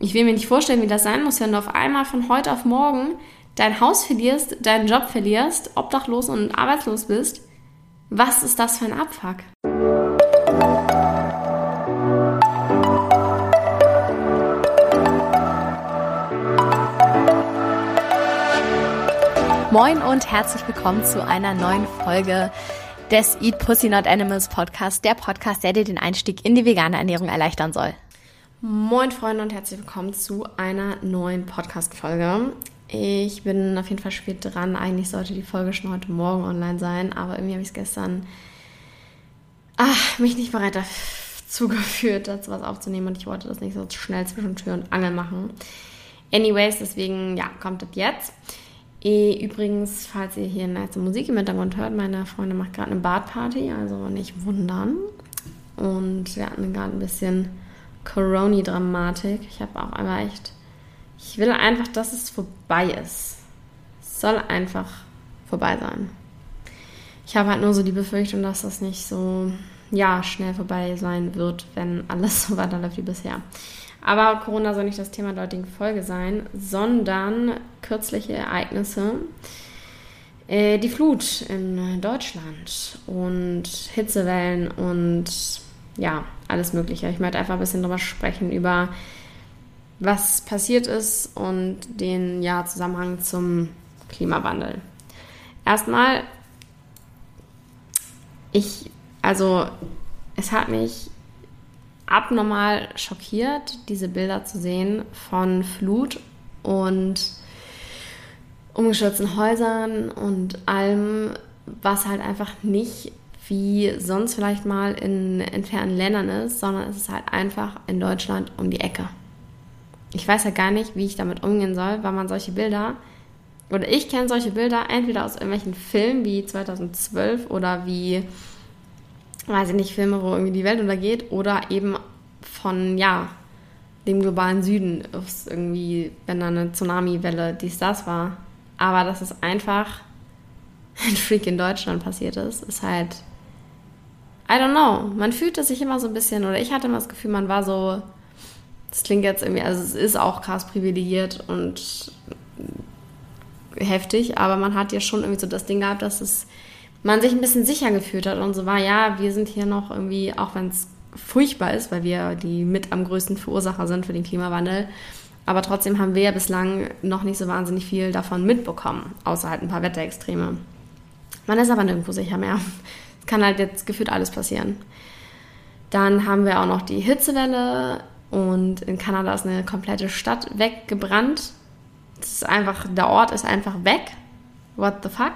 Ich will mir nicht vorstellen, wie das sein muss, wenn du auf einmal von heute auf morgen dein Haus verlierst, deinen Job verlierst, obdachlos und arbeitslos bist. Was ist das für ein Abfuck? Moin und herzlich willkommen zu einer neuen Folge des Eat Pussy Not Animals Podcast, der Podcast, der dir den Einstieg in die vegane Ernährung erleichtern soll. Moin Freunde und herzlich willkommen zu einer neuen Podcast-Folge. Ich bin auf jeden Fall spät dran. Eigentlich sollte die Folge schon heute Morgen online sein, aber irgendwie habe ich es gestern ach, mich nicht bereit dazu geführt, dazu was aufzunehmen und ich wollte das nicht so schnell zwischen Tür und Angel machen. Anyways, deswegen, ja, kommt das jetzt. E, übrigens, falls ihr hier nice Musik im Hintergrund hört, meine Freundin macht gerade eine Badparty, also nicht wundern. Und wir hatten gerade ein bisschen Corona-Dramatik. Ich habe auch einmal echt. Ich will einfach, dass es vorbei ist. Es soll einfach vorbei sein. Ich habe halt nur so die Befürchtung, dass das nicht so ja, schnell vorbei sein wird, wenn alles so weiterläuft wie bisher. Aber Corona soll nicht das Thema der heutigen Folge sein, sondern kürzliche Ereignisse. Äh, die Flut in Deutschland und Hitzewellen und ja, alles Mögliche. Ich möchte einfach ein bisschen drüber sprechen, über was passiert ist und den ja, Zusammenhang zum Klimawandel. Erstmal, ich, also es hat mich abnormal schockiert, diese Bilder zu sehen von Flut und umgestürzten Häusern und allem, was halt einfach nicht wie sonst vielleicht mal in entfernten Ländern ist, sondern es ist halt einfach in Deutschland um die Ecke. Ich weiß ja gar nicht, wie ich damit umgehen soll, weil man solche Bilder, oder ich kenne solche Bilder entweder aus irgendwelchen Filmen wie 2012 oder wie weiß ich nicht, Filme, wo irgendwie die Welt untergeht oder eben von, ja, dem globalen Süden, irgendwie, wenn da eine Tsunami-Welle dies, das war. Aber dass es einfach ein Freak in Deutschland passiert ist, ist halt, I don't know, man fühlte sich immer so ein bisschen, oder ich hatte immer das Gefühl, man war so, das klingt jetzt irgendwie, also es ist auch krass privilegiert und heftig, aber man hat ja schon irgendwie so das Ding gehabt, dass es man sich ein bisschen sicher gefühlt hat und so war, ja, wir sind hier noch irgendwie, auch wenn es furchtbar ist, weil wir die mit am größten Verursacher sind für den Klimawandel, aber trotzdem haben wir ja bislang noch nicht so wahnsinnig viel davon mitbekommen, außer halt ein paar Wetterextreme. Man ist aber nirgendwo sicher mehr. Kann halt jetzt gefühlt alles passieren. Dann haben wir auch noch die Hitzewelle und in Kanada ist eine komplette Stadt weggebrannt. Das ist einfach, der Ort ist einfach weg. What the fuck?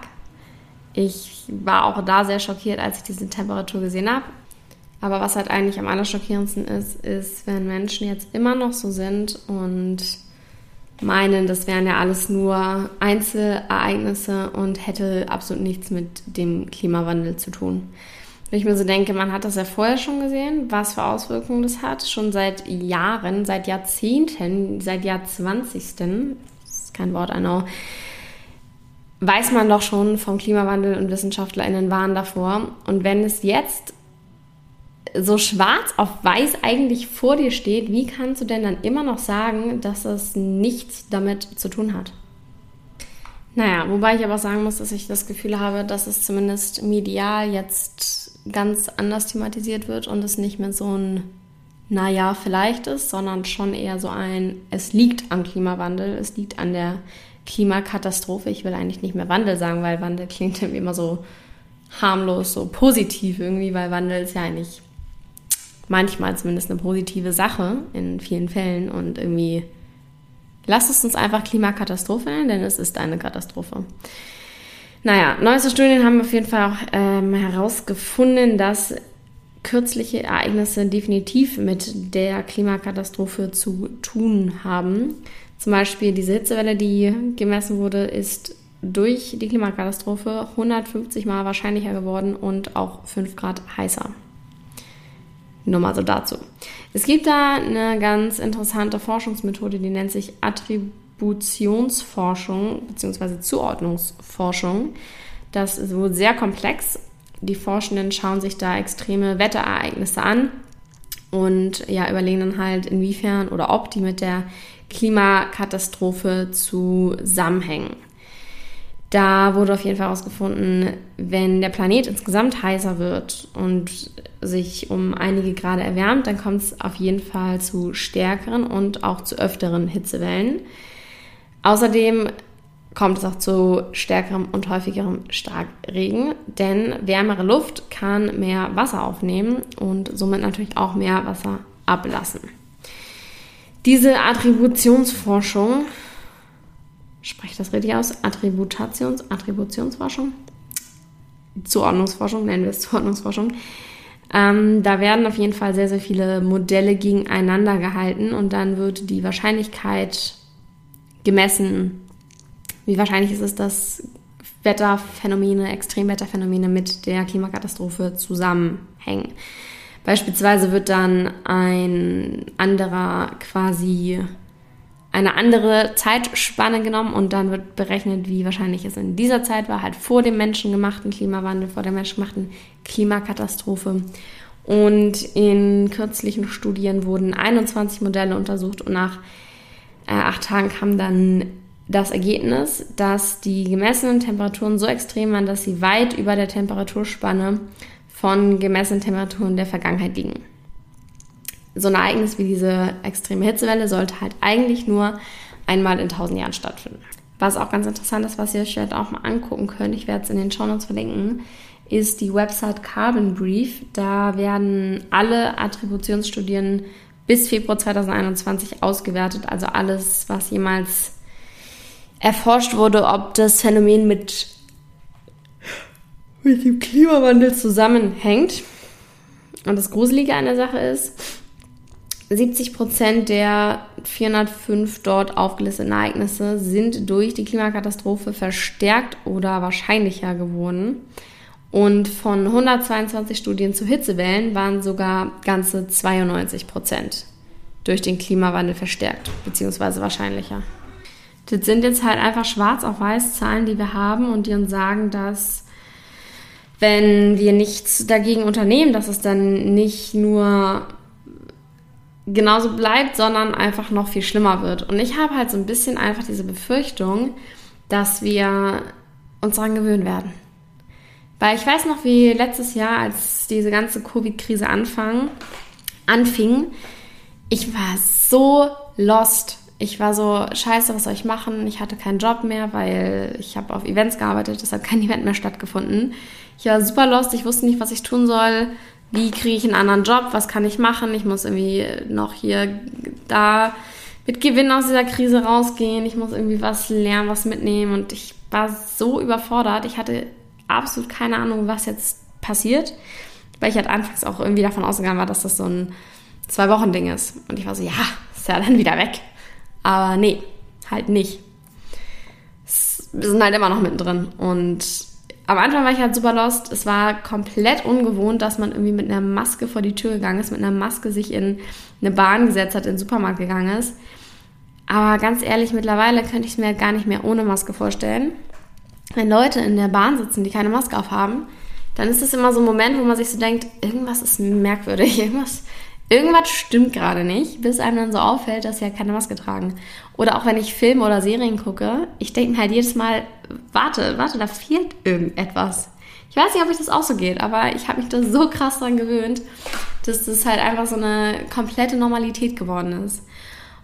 Ich war auch da sehr schockiert, als ich diese Temperatur gesehen habe. Aber was halt eigentlich am allerschockierendsten ist, ist, wenn Menschen jetzt immer noch so sind und meinen, das wären ja alles nur Einzelereignisse und hätte absolut nichts mit dem Klimawandel zu tun. Wenn ich mir so denke, man hat das ja vorher schon gesehen, was für Auswirkungen das hat, schon seit Jahren, seit Jahrzehnten, seit Jahrzwanzigsten, das ist kein Wort, I know, weiß man doch schon vom Klimawandel und WissenschaftlerInnen waren davor. Und wenn es jetzt so schwarz auf weiß eigentlich vor dir steht, wie kannst du denn dann immer noch sagen, dass es nichts damit zu tun hat? Naja, wobei ich aber auch sagen muss, dass ich das Gefühl habe, dass es zumindest medial jetzt ganz anders thematisiert wird und es nicht mehr so ein naja, vielleicht ist, sondern schon eher so ein, es liegt am Klimawandel, es liegt an der Klimakatastrophe. Ich will eigentlich nicht mehr Wandel sagen, weil Wandel klingt immer so harmlos, so positiv irgendwie, weil Wandel ist ja eigentlich manchmal zumindest eine positive Sache in vielen Fällen und irgendwie lasst es uns einfach Klimakatastrophe nennen, denn es ist eine Katastrophe. Naja, neueste Studien haben auf jeden Fall auch ähm, herausgefunden, dass kürzliche Ereignisse definitiv mit der Klimakatastrophe zu tun haben. Zum Beispiel diese Hitzewelle, die gemessen wurde, ist durch die Klimakatastrophe 150 Mal wahrscheinlicher geworden und auch 5 Grad heißer. Nur mal so dazu. Es gibt da eine ganz interessante Forschungsmethode, die nennt sich Attributionsforschung bzw. Zuordnungsforschung. Das ist wohl sehr komplex. Die Forschenden schauen sich da extreme Wetterereignisse an und ja, überlegen dann halt, inwiefern oder ob die mit der Klimakatastrophe zusammenhängen. Da wurde auf jeden Fall herausgefunden, wenn der Planet insgesamt heißer wird und sich um einige Grade erwärmt, dann kommt es auf jeden Fall zu stärkeren und auch zu öfteren Hitzewellen. Außerdem kommt es auch zu stärkerem und häufigerem Starkregen, denn wärmere Luft kann mehr Wasser aufnehmen und somit natürlich auch mehr Wasser ablassen. Diese Attributionsforschung spreche das richtig aus? Attributations, Attributionsforschung? Zuordnungsforschung, nennen wir es Zuordnungsforschung. Ähm, da werden auf jeden Fall sehr, sehr viele Modelle gegeneinander gehalten und dann wird die Wahrscheinlichkeit gemessen, wie wahrscheinlich ist es, dass Wetterphänomene, Extremwetterphänomene mit der Klimakatastrophe zusammenhängen. Beispielsweise wird dann ein anderer quasi eine andere Zeitspanne genommen und dann wird berechnet, wie wahrscheinlich es in dieser Zeit war, halt vor dem menschengemachten Klimawandel, vor der menschengemachten Klimakatastrophe. Und in kürzlichen Studien wurden 21 Modelle untersucht und nach äh, acht Tagen kam dann das Ergebnis, dass die gemessenen Temperaturen so extrem waren, dass sie weit über der Temperaturspanne von gemessenen Temperaturen der Vergangenheit liegen so ein Ereignis wie diese extreme Hitzewelle sollte halt eigentlich nur einmal in tausend Jahren stattfinden. Was auch ganz interessant ist, was ihr euch vielleicht auch mal angucken könnt, ich werde es in den Show Notes verlinken, ist die Website Carbon Brief. Da werden alle Attributionsstudien bis Februar 2021 ausgewertet, also alles, was jemals erforscht wurde, ob das Phänomen mit, mit dem Klimawandel zusammenhängt. Und das Gruselige an der Sache ist, 70 Prozent der 405 dort aufgelisteten Ereignisse sind durch die Klimakatastrophe verstärkt oder wahrscheinlicher geworden. Und von 122 Studien zu Hitzewellen waren sogar ganze 92 Prozent durch den Klimawandel verstärkt, beziehungsweise wahrscheinlicher. Das sind jetzt halt einfach schwarz auf weiß Zahlen, die wir haben und die uns sagen, dass wenn wir nichts dagegen unternehmen, dass es dann nicht nur genauso bleibt, sondern einfach noch viel schlimmer wird. Und ich habe halt so ein bisschen einfach diese Befürchtung, dass wir uns daran gewöhnen werden. Weil ich weiß noch, wie letztes Jahr, als diese ganze Covid-Krise anfing, ich war so lost. Ich war so, scheiße, was soll ich machen? Ich hatte keinen Job mehr, weil ich habe auf Events gearbeitet, es hat kein Event mehr stattgefunden. Ich war super lost, ich wusste nicht, was ich tun soll wie kriege ich einen anderen Job, was kann ich machen, ich muss irgendwie noch hier da mit Gewinn aus dieser Krise rausgehen, ich muss irgendwie was lernen, was mitnehmen und ich war so überfordert, ich hatte absolut keine Ahnung, was jetzt passiert, weil ich halt anfangs auch irgendwie davon ausgegangen war, dass das so ein Zwei-Wochen-Ding ist und ich war so, ja, ist ja dann wieder weg, aber nee, halt nicht. Wir sind halt immer noch mittendrin und am Anfang war ich halt super lost. Es war komplett ungewohnt, dass man irgendwie mit einer Maske vor die Tür gegangen ist, mit einer Maske sich in eine Bahn gesetzt hat, in den Supermarkt gegangen ist. Aber ganz ehrlich, mittlerweile könnte ich es mir halt gar nicht mehr ohne Maske vorstellen. Wenn Leute in der Bahn sitzen, die keine Maske aufhaben, dann ist es immer so ein Moment, wo man sich so denkt, irgendwas ist merkwürdig, irgendwas irgendwas stimmt gerade nicht, bis einem dann so auffällt, dass sie halt keine Maske tragen. Oder auch wenn ich Filme oder Serien gucke, ich denke mir halt jedes Mal, warte, warte, da fehlt irgendetwas. Ich weiß nicht, ob ich das auch so geht, aber ich habe mich da so krass dran gewöhnt, dass das halt einfach so eine komplette Normalität geworden ist.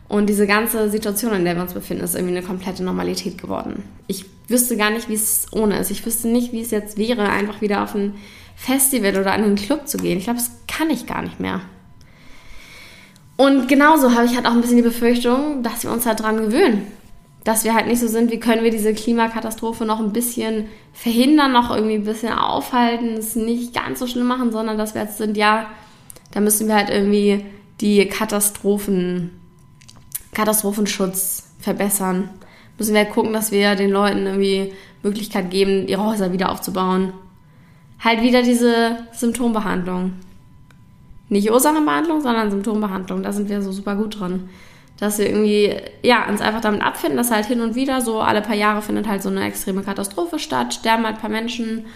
Und diese ganze Situation, in der wir uns befinden, ist irgendwie eine komplette Normalität geworden. Ich wüsste gar nicht, wie es ohne ist. Ich wüsste nicht, wie es jetzt wäre, einfach wieder auf ein Festival oder an einen Club zu gehen. Ich glaube, das kann ich gar nicht mehr. Und genauso habe ich halt auch ein bisschen die Befürchtung, dass wir uns halt dran gewöhnen. Dass wir halt nicht so sind, wie können wir diese Klimakatastrophe noch ein bisschen verhindern, noch irgendwie ein bisschen aufhalten, es nicht ganz so schlimm machen, sondern dass wir jetzt sind, ja, da müssen wir halt irgendwie die Katastrophen, Katastrophenschutz verbessern. Müssen wir halt gucken, dass wir den Leuten irgendwie Möglichkeit geben, ihre Häuser wieder aufzubauen. Halt wieder diese Symptombehandlung. Nicht Ursachenbehandlung, sondern Symptombehandlung. Da sind wir so super gut drin. Dass wir irgendwie, ja, uns einfach damit abfinden, dass halt hin und wieder so alle paar Jahre findet halt so eine extreme Katastrophe statt, sterben halt ein paar Menschen,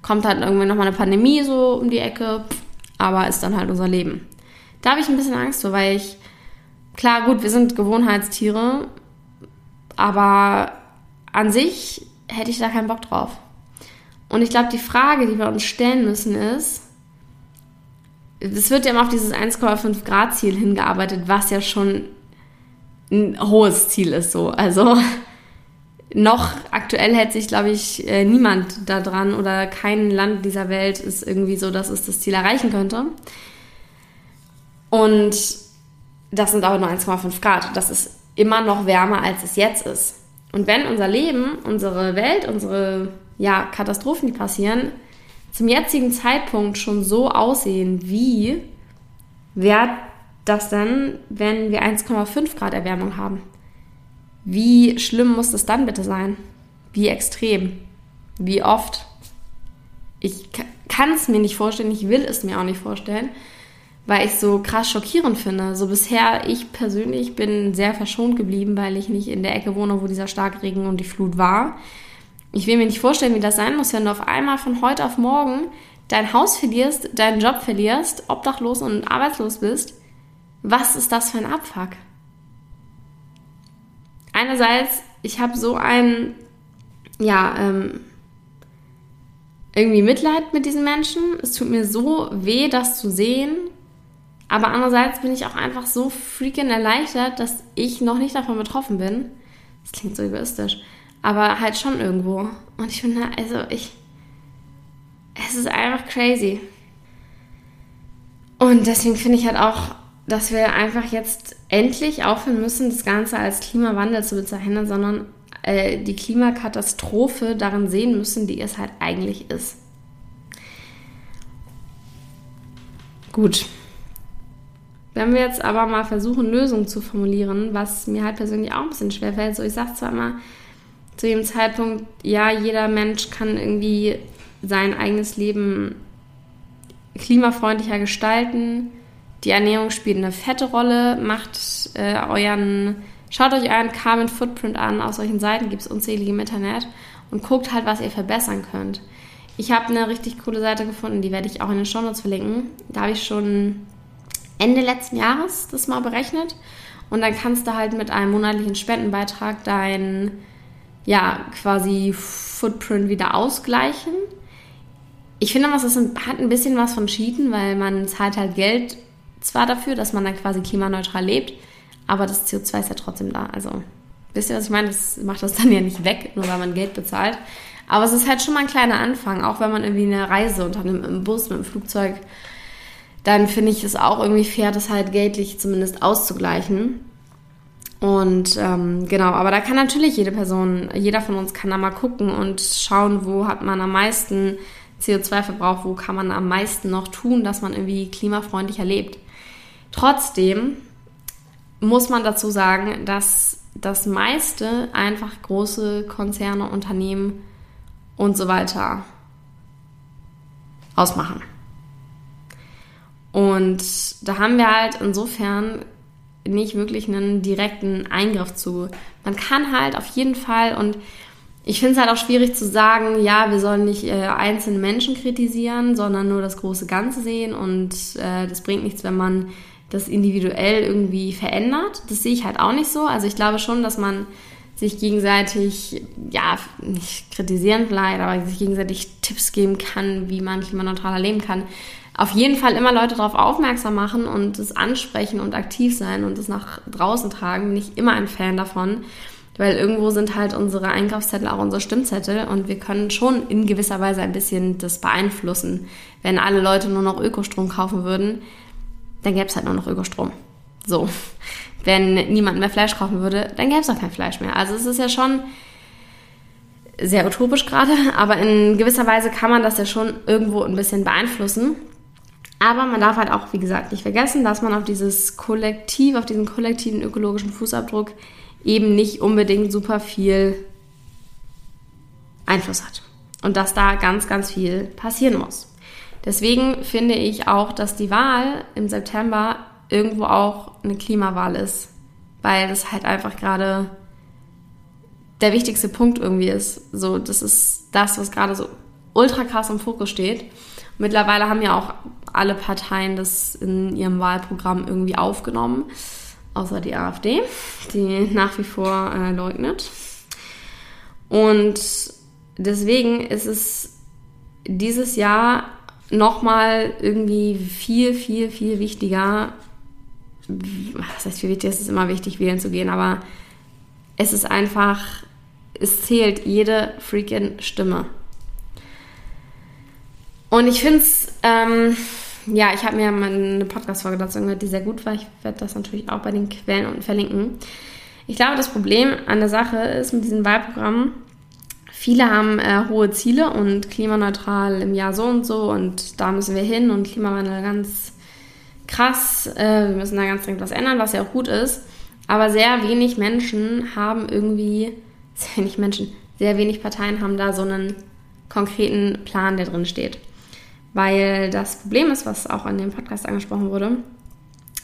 kommt halt irgendwie nochmal eine Pandemie so um die Ecke, aber ist dann halt unser Leben. Da habe ich ein bisschen Angst vor, weil ich, klar, gut, wir sind Gewohnheitstiere, aber an sich hätte ich da keinen Bock drauf. Und ich glaube, die Frage, die wir uns stellen müssen, ist, es wird ja immer auf dieses 1,5 Grad Ziel hingearbeitet, was ja schon ein hohes Ziel ist so. Also noch aktuell hält sich, glaube ich, äh, niemand da dran oder kein Land dieser Welt ist irgendwie so, dass es das Ziel erreichen könnte. Und das sind aber nur 1,5 Grad. Das ist immer noch wärmer, als es jetzt ist. Und wenn unser Leben, unsere Welt, unsere ja, Katastrophen, die passieren, zum jetzigen Zeitpunkt schon so aussehen, wie wäre das dann, wenn wir 1,5 Grad Erwärmung haben? Wie schlimm muss das dann bitte sein? Wie extrem? Wie oft? Ich kann es mir nicht vorstellen, ich will es mir auch nicht vorstellen, weil ich so krass schockierend finde. So bisher, ich persönlich bin sehr verschont geblieben, weil ich nicht in der Ecke wohne, wo dieser Starkregen und die Flut war. Ich will mir nicht vorstellen, wie das sein muss, wenn du auf einmal von heute auf morgen dein Haus verlierst, deinen Job verlierst, obdachlos und arbeitslos bist. Was ist das für ein Abfuck? einerseits, ich habe so ein, ja, ähm, irgendwie Mitleid mit diesen Menschen. Es tut mir so weh, das zu sehen. Aber andererseits bin ich auch einfach so freaking erleichtert, dass ich noch nicht davon betroffen bin. Das klingt so egoistisch. Aber halt schon irgendwo. Und ich finde, also ich. Es ist einfach crazy. Und deswegen finde ich halt auch dass wir einfach jetzt endlich aufhören müssen, das Ganze als Klimawandel zu bezeichnen, sondern äh, die Klimakatastrophe darin sehen müssen, die es halt eigentlich ist. Gut. Wenn wir jetzt aber mal versuchen, Lösungen zu formulieren, was mir halt persönlich auch ein bisschen schwerfällt, so ich sage zwar immer zu jedem Zeitpunkt, ja, jeder Mensch kann irgendwie sein eigenes Leben klimafreundlicher gestalten, die Ernährung spielt eine fette Rolle. Macht äh, euren, schaut euch euren Carbon Footprint an. Auf solchen Seiten gibt es unzählige im Internet und guckt halt, was ihr verbessern könnt. Ich habe eine richtig coole Seite gefunden, die werde ich auch in den Show Notes verlinken. Da habe ich schon Ende letzten Jahres das mal berechnet. Und dann kannst du halt mit einem monatlichen Spendenbeitrag dein, ja, quasi Footprint wieder ausgleichen. Ich finde, das hat ein bisschen was von Cheaten, weil man zahlt halt Geld zwar dafür, dass man dann quasi klimaneutral lebt, aber das CO2 ist ja trotzdem da. Also, wisst ihr, was ich meine? Das macht das dann ja nicht weg, nur weil man Geld bezahlt. Aber es ist halt schon mal ein kleiner Anfang, auch wenn man irgendwie eine Reise unternimmt, im Bus, mit dem Flugzeug, dann finde ich es auch irgendwie fair, das halt geldlich zumindest auszugleichen. Und ähm, genau, aber da kann natürlich jede Person, jeder von uns kann da mal gucken und schauen, wo hat man am meisten CO2-Verbrauch, wo kann man am meisten noch tun, dass man irgendwie klimafreundlicher lebt. Trotzdem muss man dazu sagen, dass das meiste einfach große Konzerne, Unternehmen und so weiter ausmachen. Und da haben wir halt insofern nicht wirklich einen direkten Eingriff zu. Man kann halt auf jeden Fall und ich finde es halt auch schwierig zu sagen, ja, wir sollen nicht äh, einzelne Menschen kritisieren, sondern nur das große Ganze sehen und äh, das bringt nichts, wenn man das individuell irgendwie verändert. Das sehe ich halt auch nicht so. Also ich glaube schon, dass man sich gegenseitig, ja, nicht kritisieren vielleicht, aber sich gegenseitig Tipps geben kann, wie man klimaneutraler leben kann. Auf jeden Fall immer Leute darauf aufmerksam machen und es ansprechen und aktiv sein und es nach draußen tragen. Bin ich immer ein Fan davon. Weil irgendwo sind halt unsere Einkaufszettel auch unsere Stimmzettel und wir können schon in gewisser Weise ein bisschen das beeinflussen. Wenn alle Leute nur noch Ökostrom kaufen würden, dann gäbe es halt nur noch Ökostrom. So. Wenn niemand mehr Fleisch kaufen würde, dann gäbe es auch kein Fleisch mehr. Also es ist ja schon sehr utopisch gerade, aber in gewisser Weise kann man das ja schon irgendwo ein bisschen beeinflussen. Aber man darf halt auch, wie gesagt, nicht vergessen, dass man auf dieses Kollektiv, auf diesen kollektiven ökologischen Fußabdruck eben nicht unbedingt super viel Einfluss hat. Und dass da ganz, ganz viel passieren muss. Deswegen finde ich auch, dass die Wahl im September irgendwo auch eine Klimawahl ist, weil das halt einfach gerade der wichtigste Punkt irgendwie ist. So, das ist das, was gerade so ultra krass im Fokus steht. Mittlerweile haben ja auch alle Parteien das in ihrem Wahlprogramm irgendwie aufgenommen, außer die AfD, die nach wie vor äh, leugnet. Und deswegen ist es dieses Jahr nochmal irgendwie viel, viel, viel wichtiger. Was heißt viel wichtiger? Es ist immer wichtig, wählen zu gehen, aber es ist einfach, es zählt jede freaking Stimme. Und ich finde es, ähm, ja, ich habe mir mal eine Podcast-Folge dazu gehört, die sehr gut war. Ich werde das natürlich auch bei den Quellen unten verlinken. Ich glaube, das Problem an der Sache ist mit diesem Wahlprogramm, viele haben äh, hohe Ziele und klimaneutral im Jahr so und so und da müssen wir hin und Klimawandel ganz krass. Äh, wir müssen da ganz dringend was ändern, was ja auch gut ist. Aber sehr wenig Menschen haben irgendwie, sehr wenig Menschen, sehr wenig Parteien haben da so einen konkreten Plan, der drin steht. Weil das Problem ist, was auch in dem Podcast angesprochen wurde,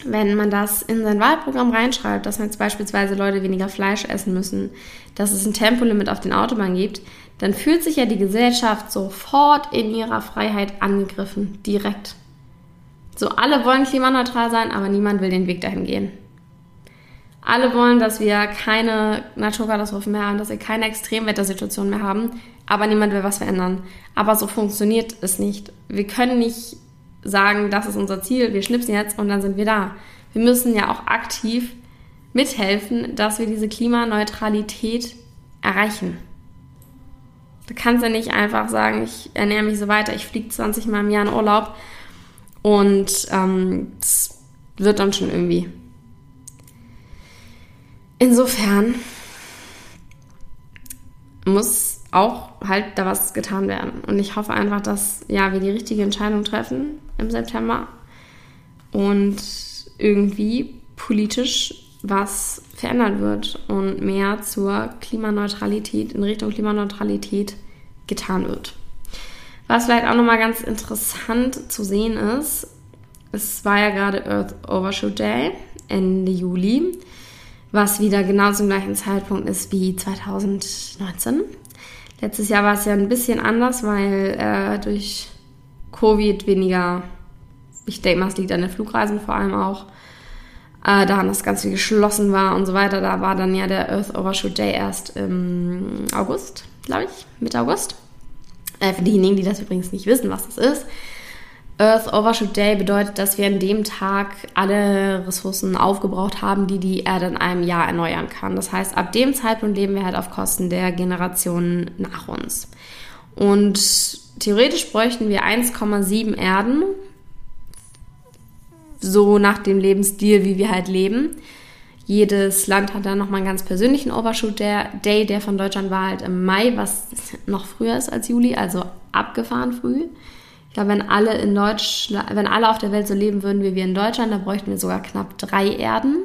wenn man das in sein Wahlprogramm reinschreibt, dass jetzt beispielsweise Leute weniger Fleisch essen müssen, dass es ein Tempolimit auf den Autobahnen gibt, dann fühlt sich ja die Gesellschaft sofort in ihrer Freiheit angegriffen, direkt. So, alle wollen klimaneutral sein, aber niemand will den Weg dahin gehen. Alle wollen, dass wir keine Naturkatastrophen mehr haben, dass wir keine Extremwettersituationen mehr haben, aber niemand will was verändern. Aber so funktioniert es nicht. Wir können nicht sagen, das ist unser Ziel, wir schnipsen jetzt und dann sind wir da. Wir müssen ja auch aktiv mithelfen, dass wir diese Klimaneutralität erreichen. Du kannst ja nicht einfach sagen, ich ernähre mich so weiter, ich fliege 20 Mal im Jahr in Urlaub und ähm, das wird dann schon irgendwie. Insofern muss auch halt da was getan werden. Und ich hoffe einfach, dass ja, wir die richtige Entscheidung treffen im September und irgendwie politisch was verändert wird und mehr zur Klimaneutralität, in Richtung Klimaneutralität getan wird. Was vielleicht auch nochmal ganz interessant zu sehen ist, es war ja gerade Earth Overshoot Day Ende Juli, was wieder genau zum gleichen Zeitpunkt ist wie 2019. Letztes Jahr war es ja ein bisschen anders, weil äh, durch Covid weniger, ich denke mal, es liegt an den Flugreisen vor allem auch, äh, daran, dass ganz geschlossen war und so weiter. Da war dann ja der Earth Overshoot Day erst im August, glaube ich, Mitte August. Äh, für diejenigen, die das übrigens nicht wissen, was das ist. Earth Overshoot Day bedeutet, dass wir an dem Tag alle Ressourcen aufgebraucht haben, die die Erde in einem Jahr erneuern kann. Das heißt, ab dem Zeitpunkt leben wir halt auf Kosten der Generationen nach uns. Und theoretisch bräuchten wir 1,7 Erden, so nach dem Lebensstil, wie wir halt leben. Jedes Land hat dann nochmal einen ganz persönlichen Overshoot Day, der von Deutschland war halt im Mai, was noch früher ist als Juli, also abgefahren früh. Ich glaube, wenn alle in Deutschland, wenn alle auf der Welt so leben würden wie wir in Deutschland, dann bräuchten wir sogar knapp drei Erden.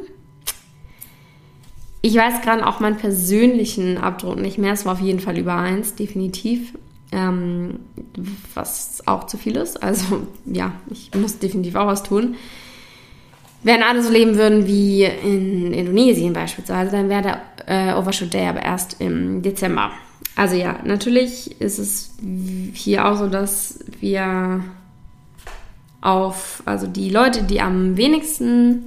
Ich weiß gerade auch meinen persönlichen Abdruck nicht mehr. Es war auf jeden Fall über eins, definitiv. Ähm, was auch zu viel ist. Also ja, ich muss definitiv auch was tun. Wenn alle so leben würden wie in Indonesien beispielsweise, dann wäre der äh, Overshoot Day aber erst im Dezember. Also ja, natürlich ist es hier auch so, dass wir auf, also die Leute, die am wenigsten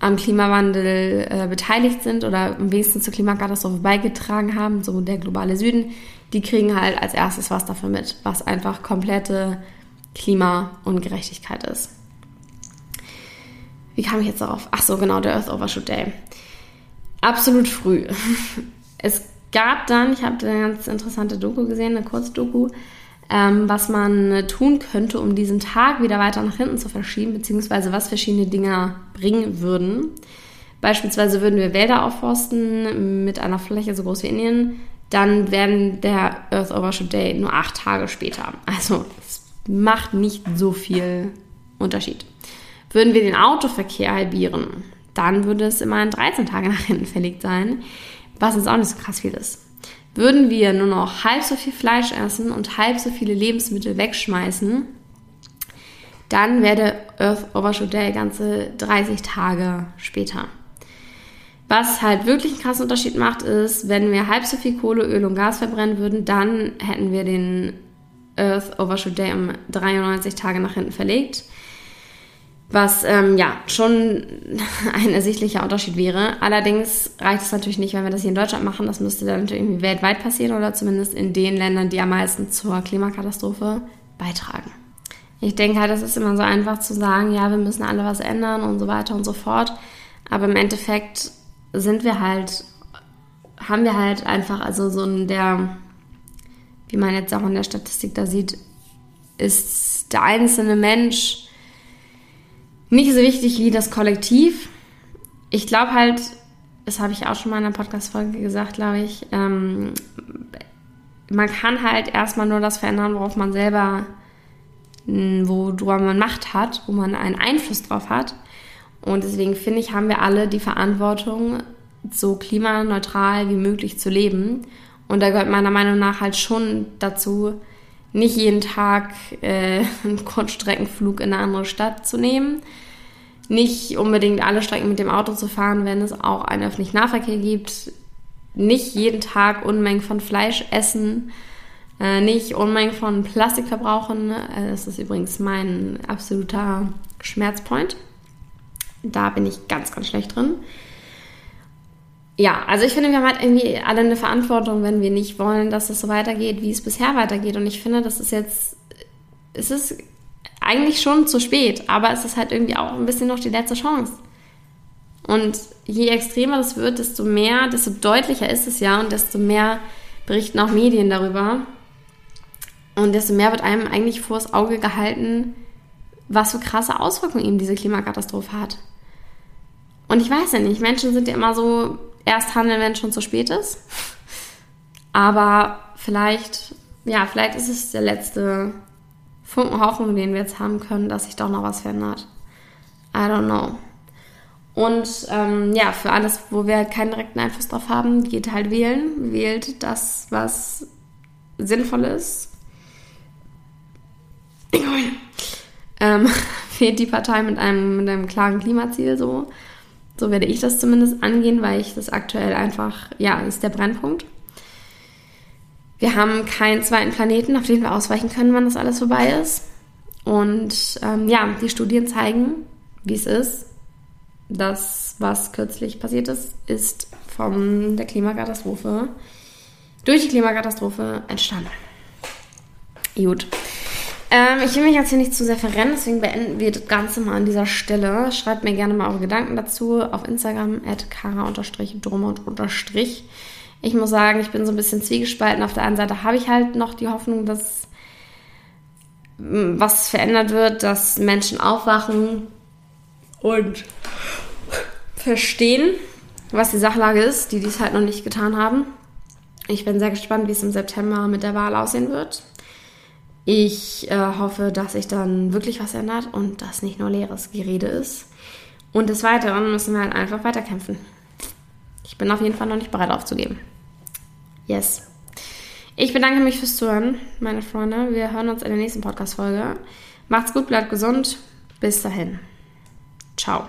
am Klimawandel äh, beteiligt sind oder am wenigsten zur Klimakatastrophe beigetragen haben, so der globale Süden, die kriegen halt als erstes was davon mit, was einfach komplette Klimaungerechtigkeit ist. Wie kam ich jetzt darauf? Ach so, genau, der Earth Overshoot Day. Absolut früh. Es gab dann, ich habe eine ganz interessante Doku gesehen, eine Kurzdoku, ähm, was man tun könnte, um diesen Tag wieder weiter nach hinten zu verschieben, beziehungsweise was verschiedene Dinge bringen würden. Beispielsweise würden wir Wälder aufforsten mit einer Fläche so groß wie Indien, dann wären der Earth Overshoot Day nur acht Tage später. Also es macht nicht so viel Unterschied. Würden wir den Autoverkehr halbieren, dann würde es immerhin 13 Tage nach hinten verlegt sein was jetzt auch nicht so krass viel ist. Würden wir nur noch halb so viel Fleisch essen und halb so viele Lebensmittel wegschmeißen, dann wäre der Earth Overshoot Day ganze 30 Tage später. Was halt wirklich einen krassen Unterschied macht, ist, wenn wir halb so viel Kohle, Öl und Gas verbrennen würden, dann hätten wir den Earth Overshoot Day um 93 Tage nach hinten verlegt. Was ähm, ja schon ein ersichtlicher Unterschied wäre. Allerdings reicht es natürlich nicht, wenn wir das hier in Deutschland machen. Das müsste dann natürlich irgendwie weltweit passieren oder zumindest in den Ländern, die am meisten zur Klimakatastrophe beitragen. Ich denke halt, es ist immer so einfach zu sagen, ja, wir müssen alle was ändern und so weiter und so fort. Aber im Endeffekt sind wir halt, haben wir halt einfach, also so ein der, wie man jetzt auch in der Statistik da sieht, ist der einzelne Mensch nicht so wichtig wie das Kollektiv. Ich glaube halt, das habe ich auch schon mal in einer Podcast-Folge gesagt, glaube ich, ähm, man kann halt erstmal nur das verändern, worauf man selber wo man Macht hat, wo man einen Einfluss drauf hat. Und deswegen finde ich, haben wir alle die Verantwortung, so klimaneutral wie möglich zu leben. Und da gehört meiner Meinung nach halt schon dazu, nicht jeden Tag äh, einen Kurzstreckenflug in eine andere Stadt zu nehmen, nicht unbedingt alle Strecken mit dem Auto zu fahren, wenn es auch einen öffentlichen Nahverkehr gibt, nicht jeden Tag Unmengen von Fleisch essen, äh, nicht Unmengen von Plastik verbrauchen. Äh, das ist übrigens mein absoluter Schmerzpoint. Da bin ich ganz, ganz schlecht drin. Ja, also ich finde, wir haben halt irgendwie alle eine Verantwortung, wenn wir nicht wollen, dass es so weitergeht, wie es bisher weitergeht. Und ich finde, das ist jetzt, es ist eigentlich schon zu spät, aber es ist halt irgendwie auch ein bisschen noch die letzte Chance. Und je extremer das wird, desto mehr, desto deutlicher ist es ja und desto mehr berichten auch Medien darüber. Und desto mehr wird einem eigentlich vors Auge gehalten, was für krasse Auswirkungen eben diese Klimakatastrophe hat. Und ich weiß ja nicht, Menschen sind ja immer so, erst handeln, wenn es schon zu spät ist. Aber vielleicht, ja, vielleicht ist es der letzte Funken Hoffnung, den wir jetzt haben können, dass sich doch noch was verändert. I don't know. Und ähm, ja, für alles, wo wir keinen direkten Einfluss drauf haben, geht halt wählen. Wählt das, was sinnvoll ist, ähm, fehlt die Partei mit einem, mit einem klaren Klimaziel so. So werde ich das zumindest angehen, weil ich das aktuell einfach, ja, ist der Brennpunkt. Wir haben keinen zweiten Planeten, auf den wir ausweichen können, wann das alles vorbei ist. Und ähm, ja, die Studien zeigen, wie es ist. Das, was kürzlich passiert ist, ist von der Klimakatastrophe, durch die Klimakatastrophe entstanden. Gut. Ähm, ich will mich jetzt hier nicht zu sehr verrennen, deswegen beenden wir das Ganze mal an dieser Stelle. Schreibt mir gerne mal eure Gedanken dazu auf Instagram at kara-drummond- Ich muss sagen, ich bin so ein bisschen zwiegespalten. Auf der einen Seite habe ich halt noch die Hoffnung, dass mm, was verändert wird, dass Menschen aufwachen und verstehen, was die Sachlage ist, die dies halt noch nicht getan haben. Ich bin sehr gespannt, wie es im September mit der Wahl aussehen wird. Ich äh, hoffe, dass sich dann wirklich was ändert und dass nicht nur leeres Gerede ist. Und des Weiteren müssen wir halt einfach weiterkämpfen. Ich bin auf jeden Fall noch nicht bereit aufzugeben. Yes. Ich bedanke mich fürs Zuhören, meine Freunde. Wir hören uns in der nächsten Podcast-Folge. Macht's gut, bleibt gesund. Bis dahin. Ciao.